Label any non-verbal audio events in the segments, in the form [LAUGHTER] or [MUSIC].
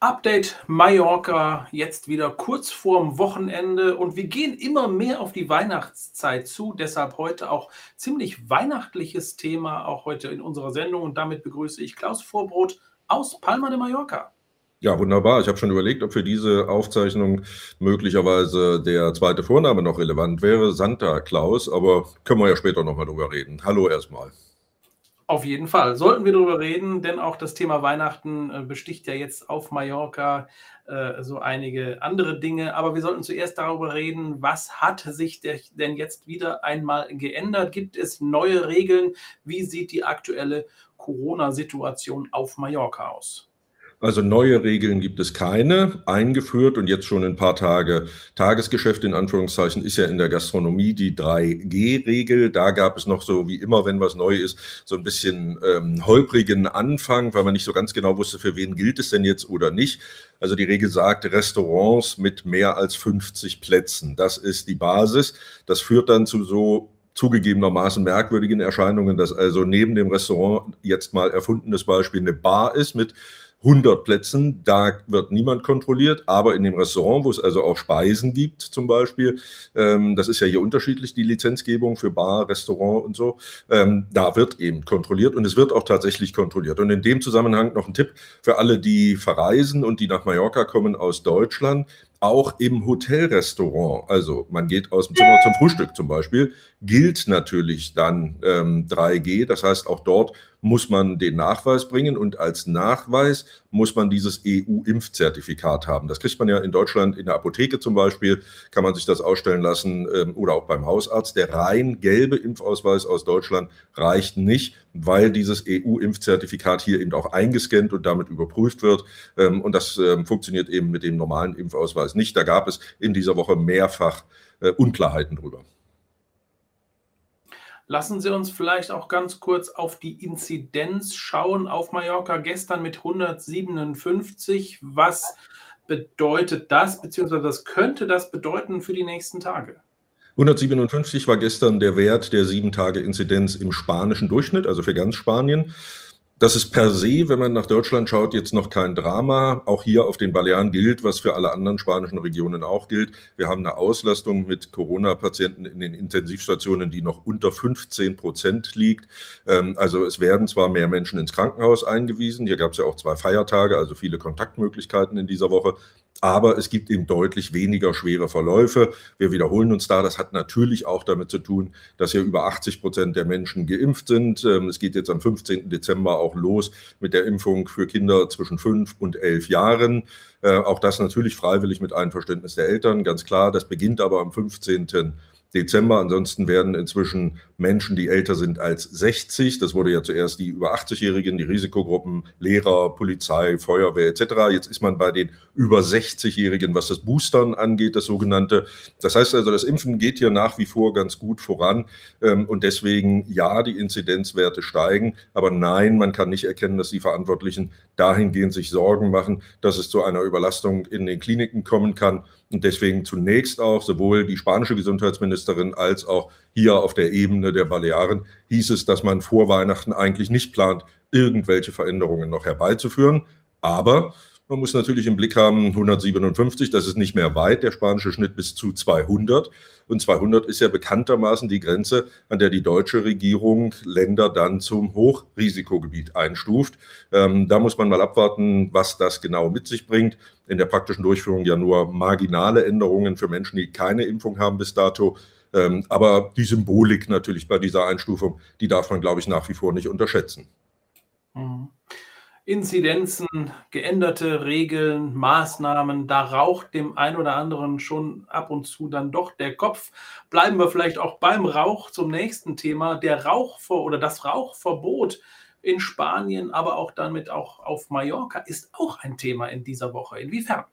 Update Mallorca jetzt wieder kurz vorm Wochenende und wir gehen immer mehr auf die Weihnachtszeit zu. Deshalb heute auch ziemlich weihnachtliches Thema, auch heute in unserer Sendung. Und damit begrüße ich Klaus Vorbrot aus Palma de Mallorca. Ja, wunderbar. Ich habe schon überlegt, ob für diese Aufzeichnung möglicherweise der zweite Vorname noch relevant wäre, Santa Claus, aber können wir ja später nochmal drüber reden. Hallo erstmal. Auf jeden Fall. Sollten wir darüber reden, denn auch das Thema Weihnachten äh, besticht ja jetzt auf Mallorca äh, so einige andere Dinge. Aber wir sollten zuerst darüber reden, was hat sich denn jetzt wieder einmal geändert? Gibt es neue Regeln? Wie sieht die aktuelle Corona-Situation auf Mallorca aus? Also neue Regeln gibt es keine. Eingeführt und jetzt schon ein paar Tage Tagesgeschäft in Anführungszeichen ist ja in der Gastronomie die 3G-Regel. Da gab es noch so wie immer, wenn was neu ist, so ein bisschen ähm, holprigen Anfang, weil man nicht so ganz genau wusste, für wen gilt es denn jetzt oder nicht. Also die Regel sagt, Restaurants mit mehr als 50 Plätzen. Das ist die Basis. Das führt dann zu so zugegebenermaßen merkwürdigen Erscheinungen, dass also neben dem Restaurant jetzt mal erfundenes Beispiel eine Bar ist mit 100 Plätzen, da wird niemand kontrolliert, aber in dem Restaurant, wo es also auch Speisen gibt zum Beispiel, ähm, das ist ja hier unterschiedlich, die Lizenzgebung für Bar, Restaurant und so, ähm, da wird eben kontrolliert und es wird auch tatsächlich kontrolliert. Und in dem Zusammenhang noch ein Tipp für alle, die verreisen und die nach Mallorca kommen aus Deutschland auch im Hotelrestaurant, also man geht aus dem Zimmer zum Frühstück zum Beispiel, gilt natürlich dann ähm, 3G. Das heißt, auch dort muss man den Nachweis bringen und als Nachweis muss man dieses EU-Impfzertifikat haben. Das kriegt man ja in Deutschland in der Apotheke zum Beispiel, kann man sich das ausstellen lassen ähm, oder auch beim Hausarzt. Der rein gelbe Impfausweis aus Deutschland reicht nicht, weil dieses EU-Impfzertifikat hier eben auch eingescannt und damit überprüft wird. Ähm, und das ähm, funktioniert eben mit dem normalen Impfausweis nicht. Da gab es in dieser Woche mehrfach äh, Unklarheiten drüber. Lassen Sie uns vielleicht auch ganz kurz auf die Inzidenz schauen auf Mallorca gestern mit 157. Was bedeutet das, beziehungsweise was könnte das bedeuten für die nächsten Tage? 157 war gestern der Wert der sieben Tage Inzidenz im spanischen Durchschnitt, also für ganz Spanien. Das ist per se, wenn man nach Deutschland schaut, jetzt noch kein Drama. Auch hier auf den Balearen gilt, was für alle anderen spanischen Regionen auch gilt. Wir haben eine Auslastung mit Corona-Patienten in den Intensivstationen, die noch unter 15 Prozent liegt. Ähm, also es werden zwar mehr Menschen ins Krankenhaus eingewiesen. Hier gab es ja auch zwei Feiertage, also viele Kontaktmöglichkeiten in dieser Woche. Aber es gibt eben deutlich weniger schwere Verläufe. Wir wiederholen uns da. Das hat natürlich auch damit zu tun, dass hier über 80 Prozent der Menschen geimpft sind. Ähm, es geht jetzt am 15. Dezember auch los mit der Impfung für Kinder zwischen fünf und elf Jahren. Äh, auch das natürlich freiwillig mit Einverständnis der Eltern, ganz klar. Das beginnt aber am 15. Dezember. Ansonsten werden inzwischen Menschen, die älter sind als 60, das wurde ja zuerst die über 80-Jährigen, die Risikogruppen, Lehrer, Polizei, Feuerwehr etc. Jetzt ist man bei den über 60-Jährigen, was das Boostern angeht, das sogenannte. Das heißt also, das Impfen geht hier nach wie vor ganz gut voran ähm, und deswegen ja, die Inzidenzwerte steigen, aber nein, man kann nicht erkennen, dass die Verantwortlichen dahingehend sich Sorgen machen, dass es zu einer Überlastung in den Kliniken kommen kann. Und deswegen zunächst auch sowohl die spanische Gesundheitsministerin als auch hier auf der Ebene der Balearen hieß es, dass man vor Weihnachten eigentlich nicht plant, irgendwelche Veränderungen noch herbeizuführen. Aber man muss natürlich im Blick haben, 157, das ist nicht mehr weit, der spanische Schnitt bis zu 200. Und 200 ist ja bekanntermaßen die Grenze, an der die deutsche Regierung Länder dann zum Hochrisikogebiet einstuft. Ähm, da muss man mal abwarten, was das genau mit sich bringt. In der praktischen Durchführung ja nur marginale Änderungen für Menschen, die keine Impfung haben bis dato. Ähm, aber die Symbolik natürlich bei dieser Einstufung, die darf man, glaube ich, nach wie vor nicht unterschätzen. Mhm. Inzidenzen, geänderte Regeln, Maßnahmen, da raucht dem einen oder anderen schon ab und zu dann doch der Kopf. Bleiben wir vielleicht auch beim Rauch zum nächsten Thema. Der Rauchver oder das Rauchverbot in Spanien, aber auch damit auch auf Mallorca ist auch ein Thema in dieser Woche. Inwiefern?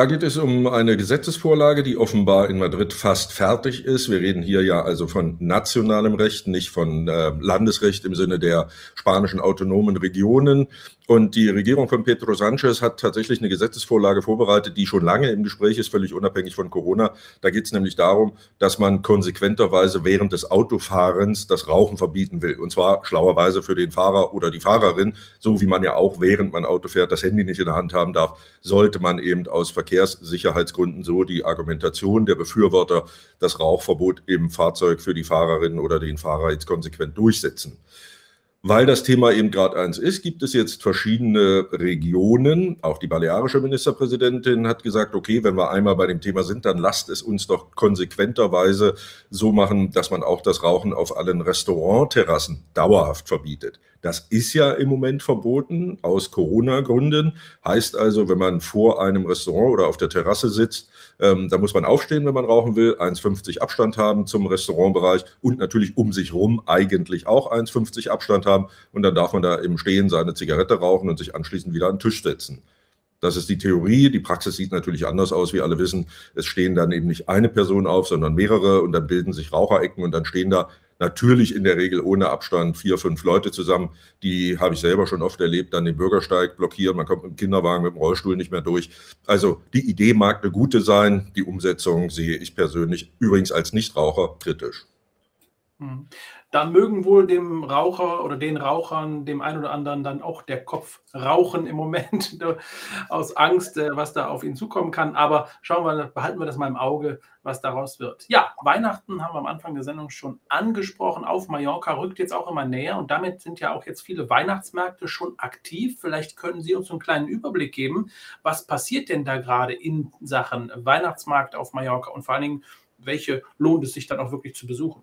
Da geht es um eine Gesetzesvorlage, die offenbar in Madrid fast fertig ist. Wir reden hier ja also von nationalem Recht, nicht von äh, Landesrecht im Sinne der spanischen autonomen Regionen. Und die Regierung von Pedro Sanchez hat tatsächlich eine Gesetzesvorlage vorbereitet, die schon lange im Gespräch ist, völlig unabhängig von Corona. Da geht es nämlich darum, dass man konsequenterweise während des Autofahrens das Rauchen verbieten will. Und zwar schlauerweise für den Fahrer oder die Fahrerin, so wie man ja auch während man Auto fährt das Handy nicht in der Hand haben darf, sollte man eben aus Verkehrssicherheitsgründen so die Argumentation der Befürworter das Rauchverbot im Fahrzeug für die Fahrerin oder den Fahrer jetzt konsequent durchsetzen. Weil das Thema eben gerade eins ist, gibt es jetzt verschiedene Regionen. Auch die balearische Ministerpräsidentin hat gesagt, okay, wenn wir einmal bei dem Thema sind, dann lasst es uns doch konsequenterweise so machen, dass man auch das Rauchen auf allen Restaurantterrassen dauerhaft verbietet. Das ist ja im Moment verboten aus Corona-Gründen. Heißt also, wenn man vor einem Restaurant oder auf der Terrasse sitzt, ähm, da muss man aufstehen, wenn man rauchen will, 1,50 Abstand haben zum Restaurantbereich und natürlich um sich rum eigentlich auch 1,50 Abstand haben. Und dann darf man da im Stehen seine Zigarette rauchen und sich anschließend wieder an den Tisch setzen. Das ist die Theorie. Die Praxis sieht natürlich anders aus, wie alle wissen. Es stehen dann eben nicht eine Person auf, sondern mehrere und dann bilden sich Raucherecken und dann stehen da natürlich in der Regel ohne Abstand vier, fünf Leute zusammen. Die habe ich selber schon oft erlebt, dann den Bürgersteig blockieren, man kommt mit dem Kinderwagen, mit dem Rollstuhl nicht mehr durch. Also die Idee mag eine gute sein, die Umsetzung sehe ich persönlich übrigens als Nichtraucher kritisch. Hm da mögen wohl dem Raucher oder den Rauchern, dem einen oder anderen dann auch der Kopf rauchen im Moment [LAUGHS] aus Angst, äh, was da auf ihn zukommen kann. Aber schauen wir, behalten wir das mal im Auge, was daraus wird. Ja, Weihnachten haben wir am Anfang der Sendung schon angesprochen. Auf Mallorca rückt jetzt auch immer näher und damit sind ja auch jetzt viele Weihnachtsmärkte schon aktiv. Vielleicht können Sie uns einen kleinen Überblick geben, was passiert denn da gerade in Sachen Weihnachtsmarkt auf Mallorca und vor allen Dingen, welche lohnt es sich dann auch wirklich zu besuchen?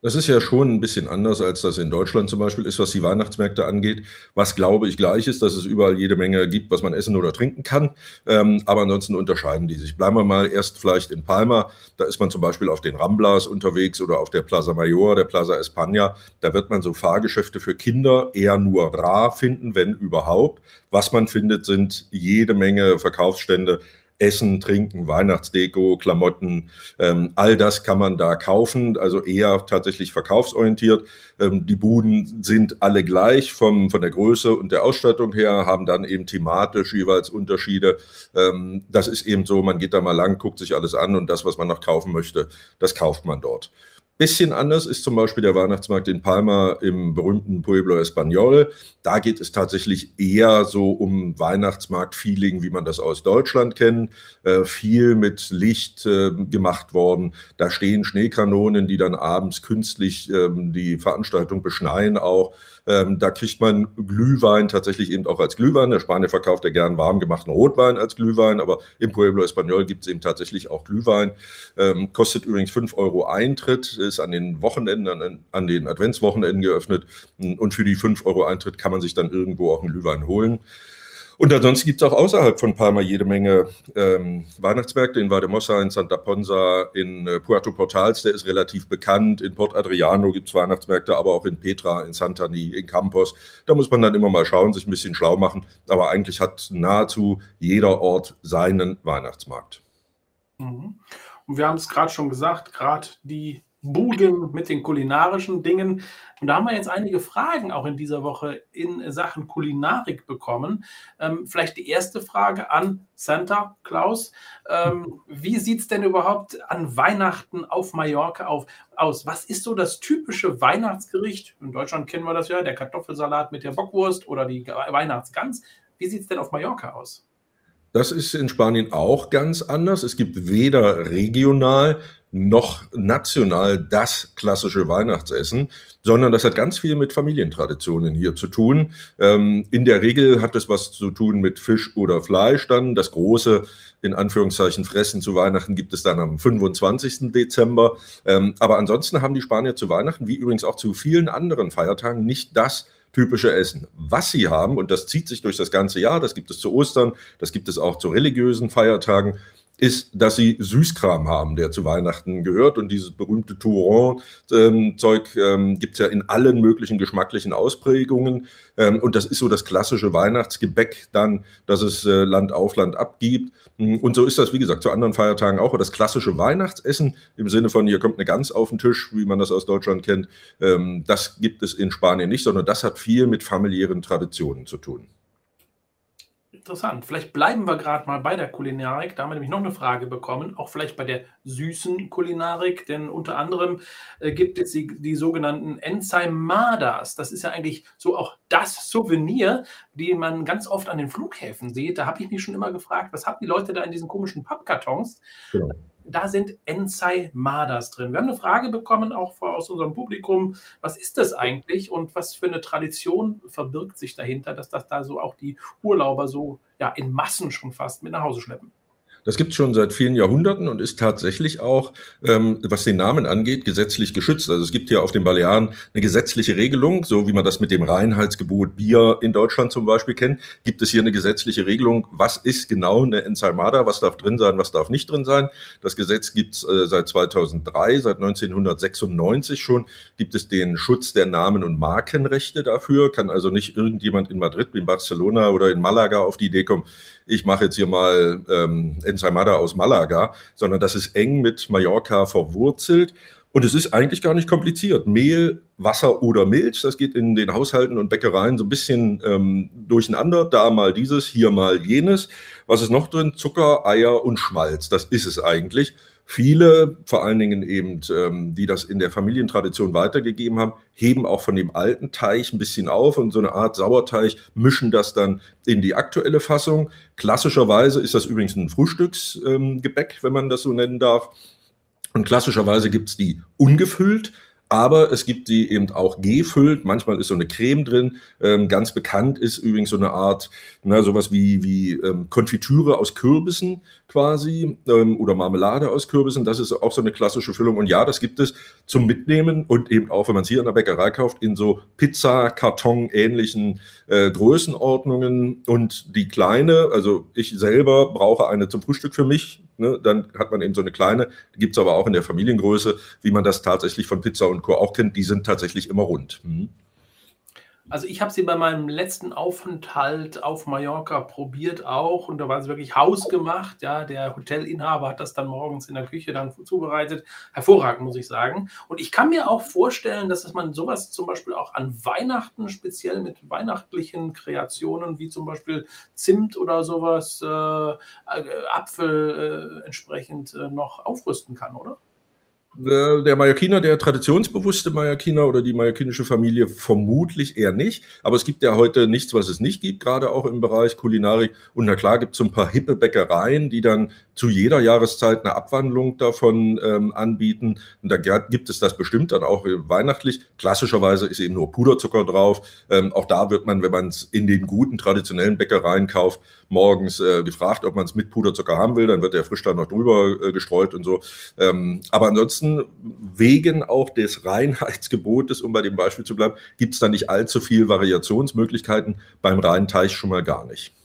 Das ist ja schon ein bisschen anders, als das in Deutschland zum Beispiel ist, was die Weihnachtsmärkte angeht. Was glaube ich gleich ist, dass es überall jede Menge gibt, was man essen oder trinken kann. Ähm, aber ansonsten unterscheiden die sich. Bleiben wir mal erst vielleicht in Palma. Da ist man zum Beispiel auf den Ramblas unterwegs oder auf der Plaza Mayor, der Plaza España. Da wird man so Fahrgeschäfte für Kinder eher nur rar finden, wenn überhaupt. Was man findet, sind jede Menge Verkaufsstände Essen, Trinken, Weihnachtsdeko, Klamotten, ähm, all das kann man da kaufen, also eher tatsächlich verkaufsorientiert. Ähm, die Buden sind alle gleich vom, von der Größe und der Ausstattung her, haben dann eben thematisch jeweils Unterschiede. Ähm, das ist eben so, man geht da mal lang, guckt sich alles an und das, was man noch kaufen möchte, das kauft man dort. Bisschen anders ist zum Beispiel der Weihnachtsmarkt in Palma im berühmten Pueblo Español. Da geht es tatsächlich eher so um Weihnachtsmarkt-Feeling, wie man das aus Deutschland kennt. Äh, viel mit Licht äh, gemacht worden. Da stehen Schneekanonen, die dann abends künstlich äh, die Veranstaltung beschneien auch. Ähm, da kriegt man Glühwein tatsächlich eben auch als Glühwein. Der Spanier verkauft ja gern warm gemachten Rotwein als Glühwein, aber im Pueblo Español gibt es eben tatsächlich auch Glühwein. Ähm, kostet übrigens 5 Euro Eintritt, ist an den Wochenenden, an, an den Adventswochenenden geöffnet. Und für die 5 Euro Eintritt kann man sich dann irgendwo auch einen Glühwein holen. Und ansonsten gibt es auch außerhalb von Palma jede Menge ähm, Weihnachtsmärkte in Vademossa, in Santa Ponsa, in äh, Puerto Portals, der ist relativ bekannt. In Port Adriano gibt es Weihnachtsmärkte, aber auch in Petra, in Santani, in Campos. Da muss man dann immer mal schauen, sich ein bisschen schlau machen. Aber eigentlich hat nahezu jeder Ort seinen Weihnachtsmarkt. Mhm. Und wir haben es gerade schon gesagt, gerade die Buden mit den kulinarischen Dingen. Und da haben wir jetzt einige Fragen auch in dieser Woche in Sachen Kulinarik bekommen. Ähm, vielleicht die erste Frage an Santa Claus. Ähm, wie sieht es denn überhaupt an Weihnachten auf Mallorca auf, aus? Was ist so das typische Weihnachtsgericht? In Deutschland kennen wir das ja, der Kartoffelsalat mit der Bockwurst oder die Weihnachtsgans. Wie sieht es denn auf Mallorca aus? Das ist in Spanien auch ganz anders. Es gibt weder regional noch national das klassische Weihnachtsessen, sondern das hat ganz viel mit Familientraditionen hier zu tun. Ähm, in der Regel hat es was zu tun mit Fisch oder Fleisch dann. Das große, in Anführungszeichen, Fressen zu Weihnachten gibt es dann am 25. Dezember. Ähm, aber ansonsten haben die Spanier zu Weihnachten, wie übrigens auch zu vielen anderen Feiertagen, nicht das typische Essen. Was sie haben, und das zieht sich durch das ganze Jahr, das gibt es zu Ostern, das gibt es auch zu religiösen Feiertagen, ist, dass sie Süßkram haben, der zu Weihnachten gehört. Und dieses berühmte Touron-Zeug ähm, gibt es ja in allen möglichen geschmacklichen Ausprägungen. Ähm, und das ist so das klassische Weihnachtsgebäck dann, das es äh, Land auf Land abgibt. Und so ist das, wie gesagt, zu anderen Feiertagen auch. Aber das klassische Weihnachtsessen im Sinne von, hier kommt eine Gans auf den Tisch, wie man das aus Deutschland kennt, ähm, das gibt es in Spanien nicht, sondern das hat viel mit familiären Traditionen zu tun. Interessant. Vielleicht bleiben wir gerade mal bei der Kulinarik. Da haben wir nämlich noch eine Frage bekommen, auch vielleicht bei der süßen Kulinarik, denn unter anderem äh, gibt es die, die sogenannten Enzaimadas. Das ist ja eigentlich so auch das Souvenir, die man ganz oft an den Flughäfen sieht. Da habe ich mich schon immer gefragt, was haben die Leute da in diesen komischen Pappkartons? Genau da sind Ensaimadas drin. Wir haben eine Frage bekommen, auch aus unserem Publikum. Was ist das eigentlich und was für eine Tradition verbirgt sich dahinter, dass das da so auch die Urlauber so ja, in Massen schon fast mit nach Hause schleppen? Das gibt es schon seit vielen Jahrhunderten und ist tatsächlich auch, ähm, was den Namen angeht, gesetzlich geschützt. Also es gibt hier auf den Balearen eine gesetzliche Regelung, so wie man das mit dem Reinheitsgebot Bier in Deutschland zum Beispiel kennt, gibt es hier eine gesetzliche Regelung, was ist genau eine Ensalmada, was darf drin sein, was darf nicht drin sein. Das Gesetz gibt es äh, seit 2003, seit 1996 schon, gibt es den Schutz der Namen- und Markenrechte dafür, kann also nicht irgendjemand in Madrid, in Barcelona oder in Malaga auf die Idee kommen, ich mache jetzt hier mal ähm, Ensaimada aus Malaga, sondern das ist eng mit Mallorca verwurzelt. Und es ist eigentlich gar nicht kompliziert. Mehl, Wasser oder Milch, das geht in den Haushalten und Bäckereien so ein bisschen ähm, durcheinander. Da mal dieses, hier mal jenes. Was ist noch drin? Zucker, Eier und Schmalz. Das ist es eigentlich. Viele, vor allen Dingen eben, ähm, die das in der Familientradition weitergegeben haben, heben auch von dem alten Teig ein bisschen auf und so eine Art Sauerteig mischen das dann in die aktuelle Fassung. Klassischerweise ist das übrigens ein Frühstücksgebäck, ähm, wenn man das so nennen darf. Und klassischerweise gibt es die ungefüllt. Aber es gibt die eben auch gefüllt. Manchmal ist so eine Creme drin. Ähm, ganz bekannt ist übrigens so eine Art, na, sowas wie, wie ähm, Konfitüre aus Kürbissen quasi ähm, oder Marmelade aus Kürbissen. Das ist auch so eine klassische Füllung. Und ja, das gibt es zum Mitnehmen und eben auch, wenn man es hier in der Bäckerei kauft, in so Pizza-Karton-ähnlichen äh, Größenordnungen. Und die kleine, also ich selber brauche eine zum Frühstück für mich. Ne? Dann hat man eben so eine kleine. Gibt es aber auch in der Familiengröße, wie man das tatsächlich von Pizza und Co. auch kennt. Die sind tatsächlich immer rund. Mhm. Also ich habe sie bei meinem letzten Aufenthalt auf Mallorca probiert auch und da war es wirklich hausgemacht. Ja, der Hotelinhaber hat das dann morgens in der Küche dann zubereitet. Hervorragend, muss ich sagen. Und ich kann mir auch vorstellen, dass man sowas zum Beispiel auch an Weihnachten, speziell mit weihnachtlichen Kreationen, wie zum Beispiel Zimt oder sowas, äh, äh Apfel äh, entsprechend äh, noch aufrüsten kann, oder? Äh, der Mallorquiner, der traditionsbewusste Mallorquiner oder die mallorquinische Familie vermutlich eher nicht. Aber es gibt ja heute nichts, was es nicht gibt, gerade auch im Bereich Kulinarik. Und na klar gibt es so ein paar hippe Bäckereien, die dann zu jeder Jahreszeit eine Abwandlung davon ähm, anbieten. Und da gibt es das bestimmt dann auch weihnachtlich. Klassischerweise ist eben nur Puderzucker drauf. Ähm, auch da wird man, wenn man es in den guten traditionellen Bäckereien kauft, morgens äh, gefragt, ob man es mit Puderzucker haben will. Dann wird der frisch dann noch drüber äh, gestreut und so. Ähm, aber ansonsten, wegen auch des Reinheitsgebotes, um bei dem Beispiel zu bleiben, gibt es da nicht allzu viel Variationsmöglichkeiten. Beim reinen Teich schon mal gar nicht.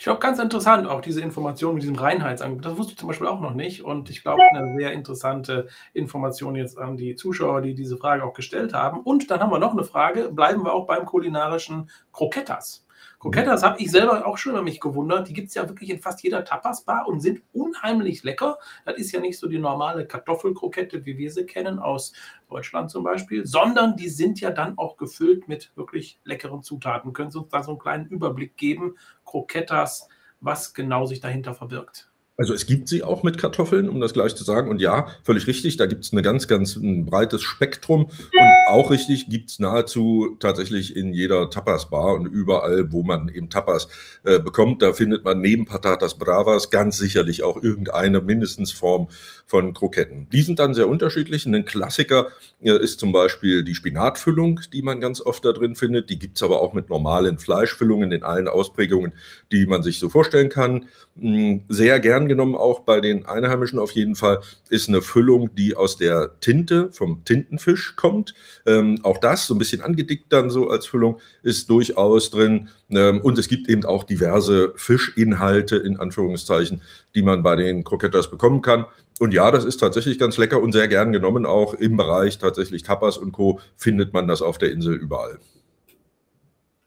Ich glaube, ganz interessant auch diese Information mit diesem Reinheitsangebot. Das wusste ich zum Beispiel auch noch nicht. Und ich glaube, eine sehr interessante Information jetzt an die Zuschauer, die diese Frage auch gestellt haben. Und dann haben wir noch eine Frage. Bleiben wir auch beim kulinarischen Krokettas. Croquetas habe ich selber auch schon über mich gewundert. Die gibt es ja wirklich in fast jeder Tapas-Bar und sind unheimlich lecker. Das ist ja nicht so die normale Kartoffelkrokette, wie wir sie kennen aus Deutschland zum Beispiel, sondern die sind ja dann auch gefüllt mit wirklich leckeren Zutaten. Können Sie uns da so einen kleinen Überblick geben? Croquetas, was genau sich dahinter verbirgt? Also es gibt sie auch mit Kartoffeln, um das gleich zu sagen. Und ja, völlig richtig, da gibt es ein ganz, ganz ein breites Spektrum. Und auch richtig gibt es nahezu tatsächlich in jeder Tapas-Bar und überall, wo man eben Tapas äh, bekommt, da findet man neben Patatas Bravas ganz sicherlich auch irgendeine mindestens Form von Kroketten. Die sind dann sehr unterschiedlich. Ein Klassiker äh, ist zum Beispiel die Spinatfüllung, die man ganz oft da drin findet. Die gibt es aber auch mit normalen Fleischfüllungen in allen Ausprägungen, die man sich so vorstellen kann. Hm, sehr gern genommen auch bei den Einheimischen auf jeden Fall ist eine Füllung, die aus der Tinte vom Tintenfisch kommt. Ähm, auch das, so ein bisschen angedickt dann so als Füllung, ist durchaus drin. Ähm, und es gibt eben auch diverse Fischinhalte in Anführungszeichen, die man bei den Croquetas bekommen kann. Und ja, das ist tatsächlich ganz lecker und sehr gern genommen. Auch im Bereich tatsächlich Tapas und Co. findet man das auf der Insel überall.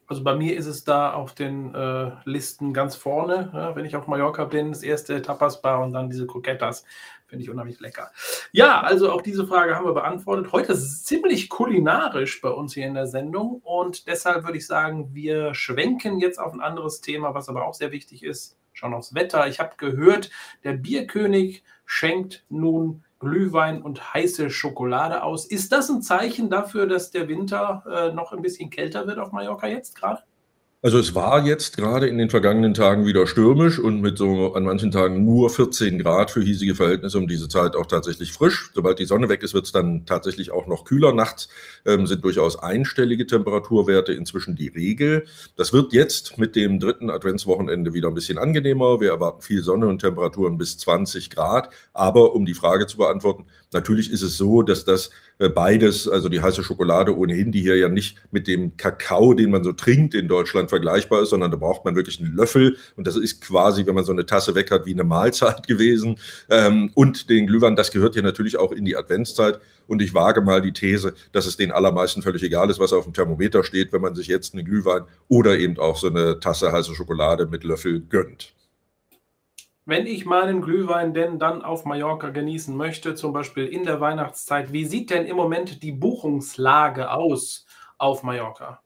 Also bei mir ist es da auf den äh, Listen ganz vorne, ja, wenn ich auf Mallorca bin, das erste Tapas-Bar und dann diese Croquetas. Finde ich unheimlich lecker. Ja, also auch diese Frage haben wir beantwortet. Heute ist es ziemlich kulinarisch bei uns hier in der Sendung und deshalb würde ich sagen, wir schwenken jetzt auf ein anderes Thema, was aber auch sehr wichtig ist. Schauen aufs Wetter. Ich habe gehört, der Bierkönig schenkt nun Glühwein und heiße Schokolade aus. Ist das ein Zeichen dafür, dass der Winter äh, noch ein bisschen kälter wird auf Mallorca jetzt gerade? Also es war jetzt gerade in den vergangenen Tagen wieder stürmisch und mit so an manchen Tagen nur 14 Grad für hiesige Verhältnisse um diese Zeit auch tatsächlich frisch. Sobald die Sonne weg ist, wird es dann tatsächlich auch noch kühler. Nachts ähm, sind durchaus einstellige Temperaturwerte inzwischen die Regel. Das wird jetzt mit dem dritten Adventswochenende wieder ein bisschen angenehmer. Wir erwarten viel Sonne und Temperaturen bis 20 Grad. Aber um die Frage zu beantworten, natürlich ist es so, dass das beides, also die heiße Schokolade ohnehin, die hier ja nicht mit dem Kakao, den man so trinkt in Deutschland vergleichbar ist, sondern da braucht man wirklich einen Löffel und das ist quasi, wenn man so eine Tasse weg hat, wie eine Mahlzeit [LAUGHS] gewesen. Ähm, und den Glühwein, das gehört hier natürlich auch in die Adventszeit und ich wage mal die These, dass es den allermeisten völlig egal ist, was auf dem Thermometer steht, wenn man sich jetzt einen Glühwein oder eben auch so eine Tasse heiße Schokolade mit Löffel gönnt. Wenn ich meinen Glühwein denn dann auf Mallorca genießen möchte, zum Beispiel in der Weihnachtszeit, wie sieht denn im Moment die Buchungslage aus auf Mallorca?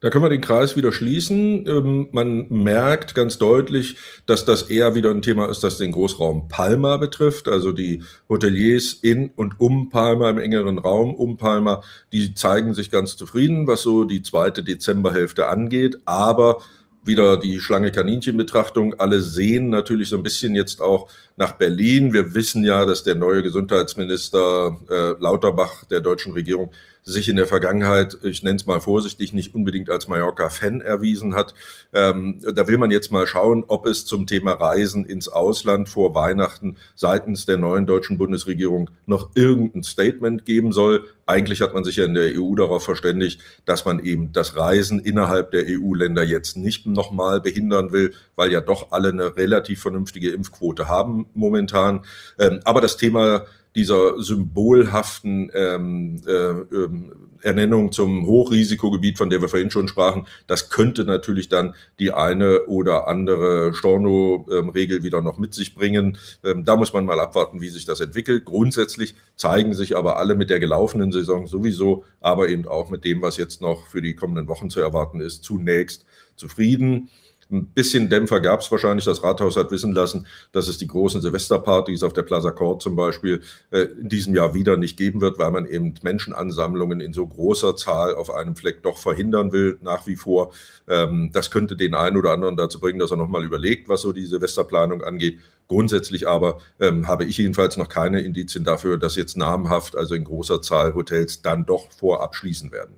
Da können wir den Kreis wieder schließen. Ähm, man merkt ganz deutlich, dass das eher wieder ein Thema ist, das den Großraum Palma betrifft. Also die Hoteliers in und um Palma, im engeren Raum um Palma, die zeigen sich ganz zufrieden, was so die zweite Dezemberhälfte angeht. Aber wieder die Schlange-Kaninchen-Betrachtung. Alle sehen natürlich so ein bisschen jetzt auch nach Berlin. Wir wissen ja, dass der neue Gesundheitsminister äh, Lauterbach der deutschen Regierung sich in der Vergangenheit, ich nenne es mal vorsichtig, nicht unbedingt als Mallorca-Fan erwiesen hat. Ähm, da will man jetzt mal schauen, ob es zum Thema Reisen ins Ausland vor Weihnachten seitens der neuen deutschen Bundesregierung noch irgendein Statement geben soll. Eigentlich hat man sich ja in der EU darauf verständigt, dass man eben das Reisen innerhalb der EU-Länder jetzt nicht nochmal behindern will, weil ja doch alle eine relativ vernünftige Impfquote haben momentan. Ähm, aber das Thema dieser symbolhaften ähm, äh, ähm, Ernennung zum Hochrisikogebiet, von der wir vorhin schon sprachen, das könnte natürlich dann die eine oder andere Storno-Regel wieder noch mit sich bringen. Ähm, da muss man mal abwarten, wie sich das entwickelt. Grundsätzlich zeigen sich aber alle mit der gelaufenen Saison sowieso, aber eben auch mit dem, was jetzt noch für die kommenden Wochen zu erwarten ist, zunächst zufrieden. Ein bisschen Dämpfer gab es wahrscheinlich. Das Rathaus hat wissen lassen, dass es die großen Silvesterpartys auf der Plaza Court zum Beispiel äh, in diesem Jahr wieder nicht geben wird, weil man eben Menschenansammlungen in so großer Zahl auf einem Fleck doch verhindern will, nach wie vor. Ähm, das könnte den einen oder anderen dazu bringen, dass er nochmal überlegt, was so die Silvesterplanung angeht. Grundsätzlich aber ähm, habe ich jedenfalls noch keine Indizien dafür, dass jetzt namhaft, also in großer Zahl Hotels dann doch vorab schließen werden.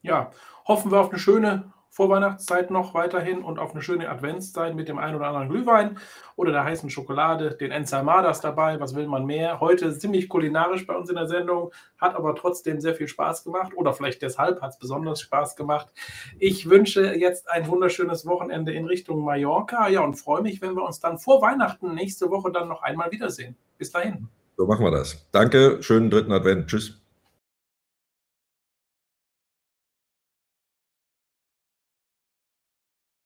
Ja, hoffen wir auf eine schöne Vorweihnachtszeit noch weiterhin und auf eine schöne Adventszeit mit dem einen oder anderen Glühwein oder der heißen Schokolade, den Ensamadas dabei. Was will man mehr? Heute ziemlich kulinarisch bei uns in der Sendung, hat aber trotzdem sehr viel Spaß gemacht oder vielleicht deshalb hat es besonders Spaß gemacht. Ich wünsche jetzt ein wunderschönes Wochenende in Richtung Mallorca. Ja, und freue mich, wenn wir uns dann vor Weihnachten nächste Woche dann noch einmal wiedersehen. Bis dahin. So machen wir das. Danke, schönen dritten Advent. Tschüss.